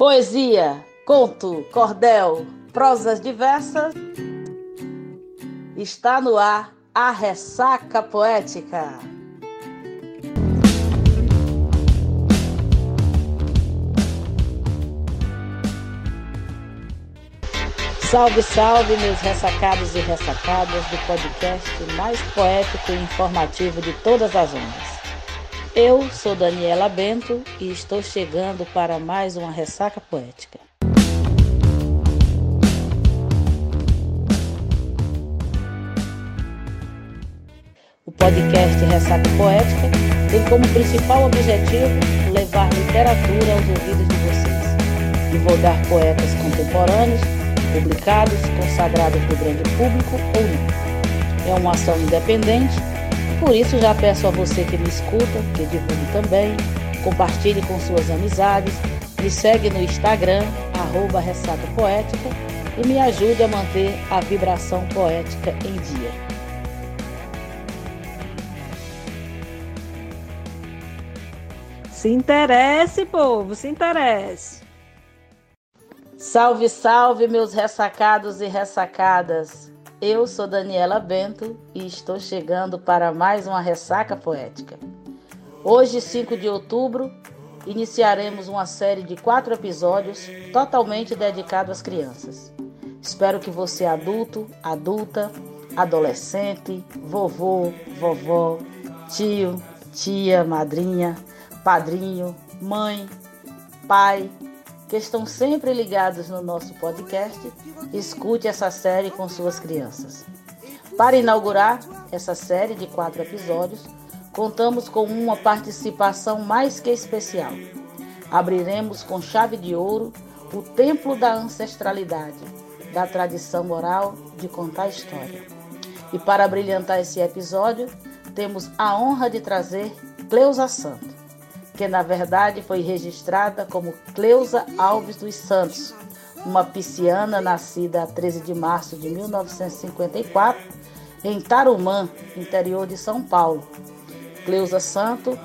Poesia, conto, cordel, prosas diversas. Está no ar a ressaca poética. Salve, salve, meus ressacados e ressacadas do podcast mais poético e informativo de todas as ondas. Eu sou Daniela Bento e estou chegando para mais uma ressaca poética. O podcast Ressaca Poética tem como principal objetivo levar literatura aos ouvidos de vocês, divulgar poetas contemporâneos, publicados, consagrados do grande público ou não. É uma ação independente por isso já peço a você que me escuta, que divulgue também, compartilhe com suas amizades, me segue no Instagram, arroba Ressaca Poética, e me ajude a manter a vibração poética em dia. Se interesse, povo, se interesse. Salve, salve, meus ressacados e ressacadas. Eu sou Daniela Bento e estou chegando para mais uma ressaca poética. Hoje, 5 de outubro, iniciaremos uma série de quatro episódios totalmente dedicado às crianças. Espero que você, adulto, adulta, adolescente, vovô, vovó, tio, tia, madrinha, padrinho, mãe, pai, que estão sempre ligados no nosso podcast, escute essa série com suas crianças. Para inaugurar essa série de quatro episódios, contamos com uma participação mais que especial. Abriremos com chave de ouro o templo da ancestralidade, da tradição oral de contar história. E para brilhantar esse episódio, temos a honra de trazer Cleusa Santos que na verdade foi registrada como Cleusa Alves dos Santos, uma pisciana nascida a 13 de março de 1954 em Tarumã, interior de São Paulo. Cleusa Santo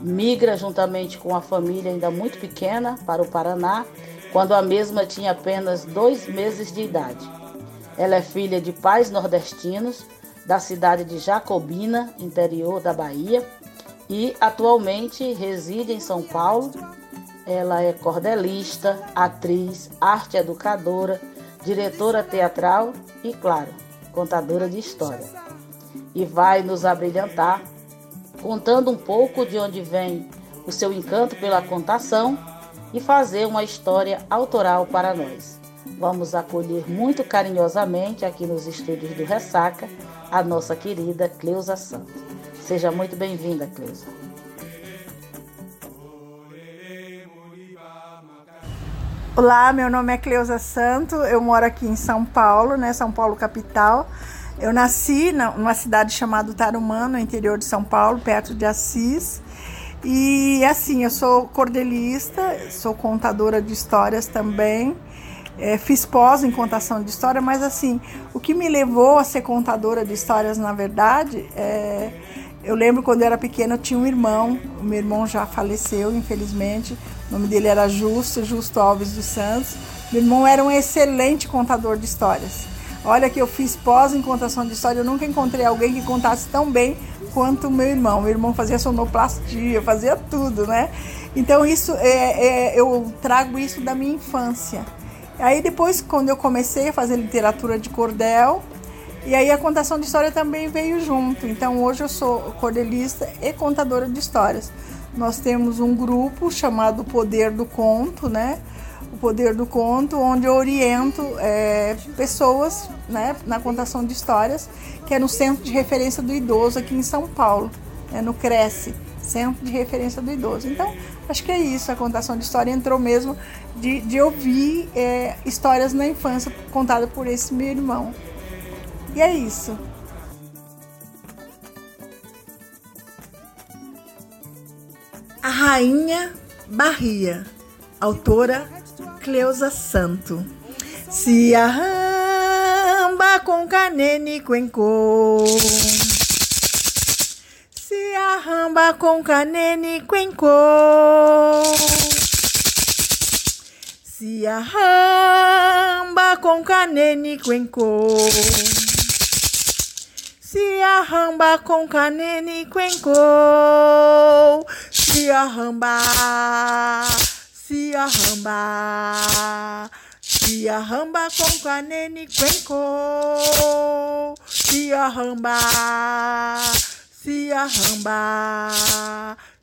migra juntamente com a família ainda muito pequena para o Paraná, quando a mesma tinha apenas dois meses de idade. Ela é filha de pais nordestinos da cidade de Jacobina, interior da Bahia, e atualmente reside em São Paulo. Ela é cordelista, atriz, arte educadora, diretora teatral e, claro, contadora de história. E vai nos abrilhantar contando um pouco de onde vem o seu encanto pela contação e fazer uma história autoral para nós. Vamos acolher muito carinhosamente aqui nos estúdios do Ressaca a nossa querida Cleusa Santos. Seja muito bem-vinda, Cleusa. Olá, meu nome é Cleusa Santo, eu moro aqui em São Paulo, né, São Paulo capital. Eu nasci numa cidade chamada Tarumã, no interior de São Paulo, perto de Assis. E assim, eu sou cordelista, sou contadora de histórias também. É, fiz pós em contação de história, mas assim, o que me levou a ser contadora de histórias, na verdade, é eu lembro quando eu era pequena, eu tinha um irmão, o meu irmão já faleceu, infelizmente. O nome dele era Justo, Justo Alves dos Santos. Meu irmão era um excelente contador de histórias. Olha que eu fiz pós em contação de história, eu nunca encontrei alguém que contasse tão bem quanto o meu irmão. Meu irmão fazia sonoplastia, fazia tudo, né? Então isso é, é, eu trago isso da minha infância. Aí depois, quando eu comecei a fazer literatura de cordel, e aí a contação de história também veio junto. Então hoje eu sou cordelista e contadora de histórias. Nós temos um grupo chamado Poder do Conto, né? O Poder do Conto, onde eu oriento é, pessoas né, na contação de histórias, que é no Centro de Referência do Idoso aqui em São Paulo, né, no Cresce, Centro de Referência do Idoso. Então, acho que é isso, a contação de história entrou mesmo de, de ouvir é, histórias na infância contadas por esse meu irmão. E é isso. A Rainha Barria, autora Cleusa Santo. Se arramba com canene cuencô. Se arramba com canene cuencô. Se arramba com canene cuencô. Se arramba com canene cuencô. Se arramba, se arramba. Se arramba com canene cuencô. Se arramba, se arramba.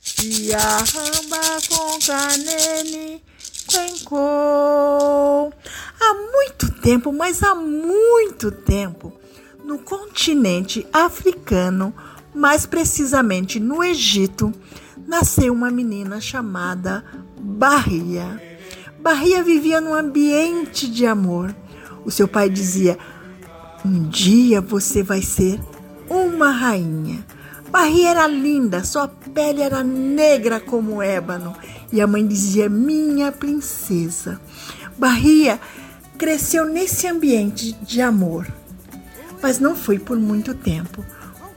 Se arramba com canene Cuencô. Há muito tempo, mas há muito tempo, no continente africano, mais precisamente no Egito, nasceu uma menina chamada Barria. Barria vivia num ambiente de amor. O seu pai dizia: Um dia você vai ser uma rainha. Barria era linda, sua pele era negra como ébano e a mãe dizia: Minha princesa. Bahia cresceu nesse ambiente de amor, mas não foi por muito tempo.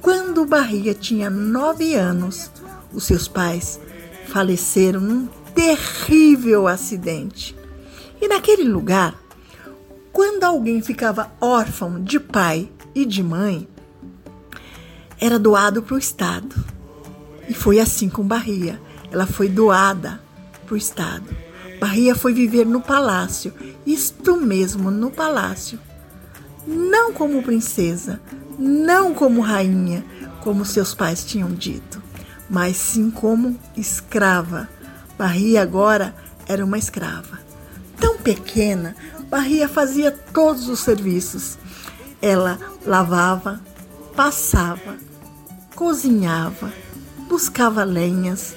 Quando Bahia tinha nove anos, os seus pais faleceram num terrível acidente. E naquele lugar, quando alguém ficava órfão de pai e de mãe, era doado para o Estado. E foi assim com Bahia. Ela foi doada para o Estado. Bahia foi viver no palácio, isto mesmo, no palácio. Não como princesa, não como rainha, como seus pais tinham dito, mas sim como escrava. Bahia agora era uma escrava. Tão pequena, Bahia fazia todos os serviços. Ela lavava, passava, cozinhava, buscava lenhas,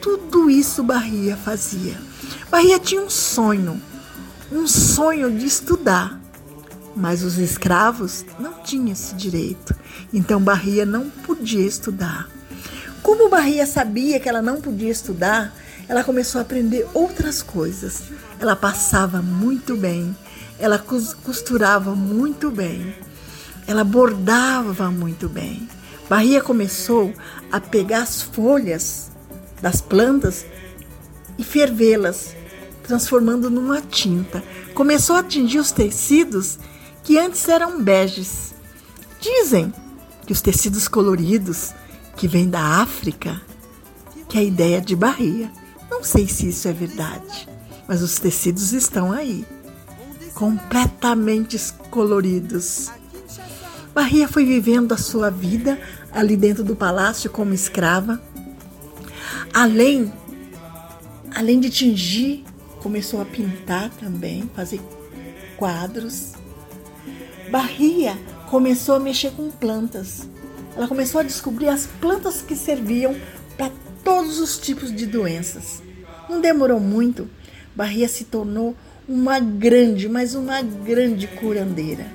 tudo isso Bahia fazia. Bahia tinha um sonho, um sonho de estudar. Mas os escravos não tinham esse direito. Então Bahia não podia estudar. Como Bahia sabia que ela não podia estudar, ela começou a aprender outras coisas. Ela passava muito bem, ela costurava muito bem, ela bordava muito bem. Bahia começou a pegar as folhas das plantas e fervê-las, transformando numa tinta. Começou a atingir os tecidos que antes eram beges. Dizem que os tecidos coloridos que vêm da África, que é a ideia de Bahia. Não sei se isso é verdade, mas os tecidos estão aí, completamente coloridos. Bahia foi vivendo a sua vida ali dentro do palácio como escrava, Além, além de tingir, começou a pintar também, fazer quadros. Bahia começou a mexer com plantas. Ela começou a descobrir as plantas que serviam para todos os tipos de doenças. Não demorou muito, Bahia se tornou uma grande, mas uma grande curandeira.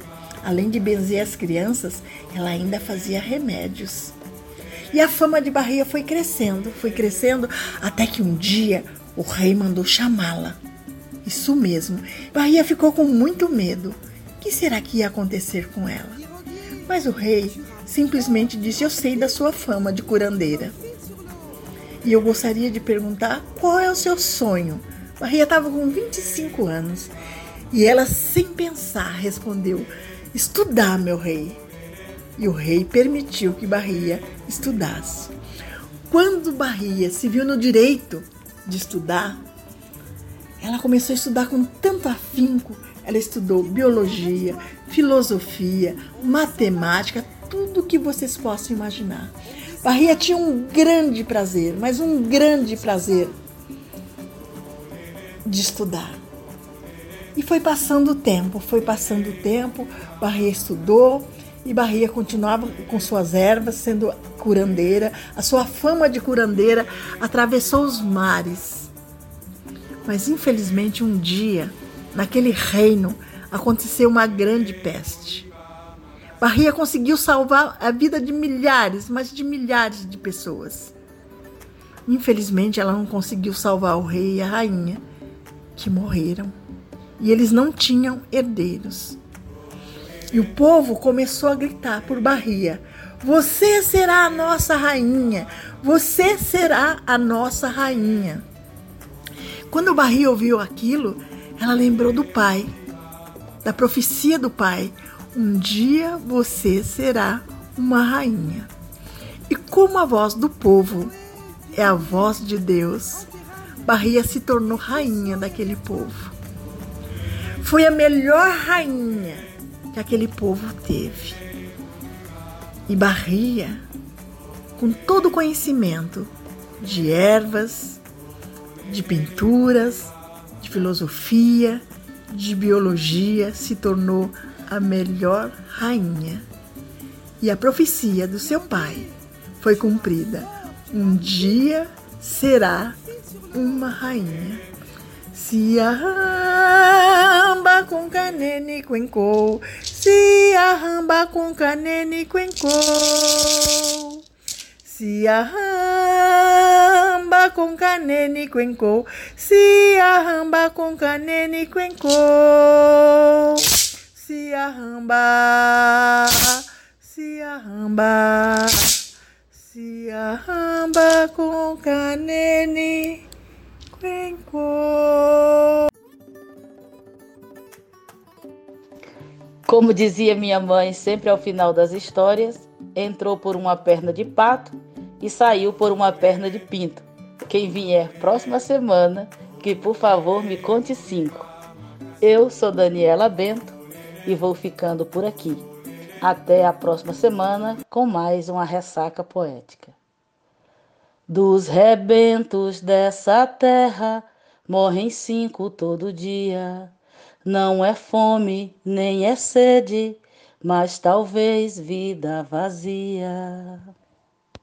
Além de benzer as crianças, ela ainda fazia remédios. E a fama de Bahia foi crescendo, foi crescendo, até que um dia o rei mandou chamá-la. Isso mesmo, Bahia ficou com muito medo. Que será que ia acontecer com ela? Mas o rei simplesmente disse: Eu sei da sua fama de curandeira. E eu gostaria de perguntar qual é o seu sonho. Bahia estava com 25 anos e ela, sem pensar, respondeu: Estudar, meu rei e o rei permitiu que Bahia estudasse. Quando Bahia se viu no direito de estudar, ela começou a estudar com tanto afinco. Ela estudou biologia, filosofia, matemática, tudo que vocês possam imaginar. Bahia tinha um grande prazer, mas um grande prazer de estudar. E foi passando o tempo, foi passando o tempo, Bahia estudou, e Bahia continuava com suas ervas, sendo curandeira. A sua fama de curandeira atravessou os mares. Mas infelizmente um dia, naquele reino, aconteceu uma grande peste. Bahia conseguiu salvar a vida de milhares, mas de milhares de pessoas. Infelizmente, ela não conseguiu salvar o rei e a rainha, que morreram. E eles não tinham herdeiros. E o povo começou a gritar por Bahia: Você será a nossa rainha! Você será a nossa rainha! Quando Bahia ouviu aquilo, ela lembrou do pai, da profecia do pai: um dia você será uma rainha. E como a voz do povo é a voz de Deus, Bahia se tornou rainha daquele povo. Foi a melhor rainha que aquele povo teve. E Bahia, com todo o conhecimento de ervas, de pinturas, de filosofia, de biologia, se tornou a melhor rainha. E a profecia do seu pai foi cumprida. Um dia será uma rainha. Se arramba com canene quencou, se arramba com canene quencou. Se arramba com canene quencou, se arramba com canene quencou. Se arramba, se arramba, com canene quencou. Como dizia minha mãe sempre ao final das histórias, entrou por uma perna de pato e saiu por uma perna de pinto. Quem vier próxima semana, que por favor me conte cinco. Eu sou Daniela Bento e vou ficando por aqui. Até a próxima semana com mais uma ressaca poética. Dos rebentos dessa terra morrem cinco todo dia. Não é fome, nem é sede, mas talvez vida vazia.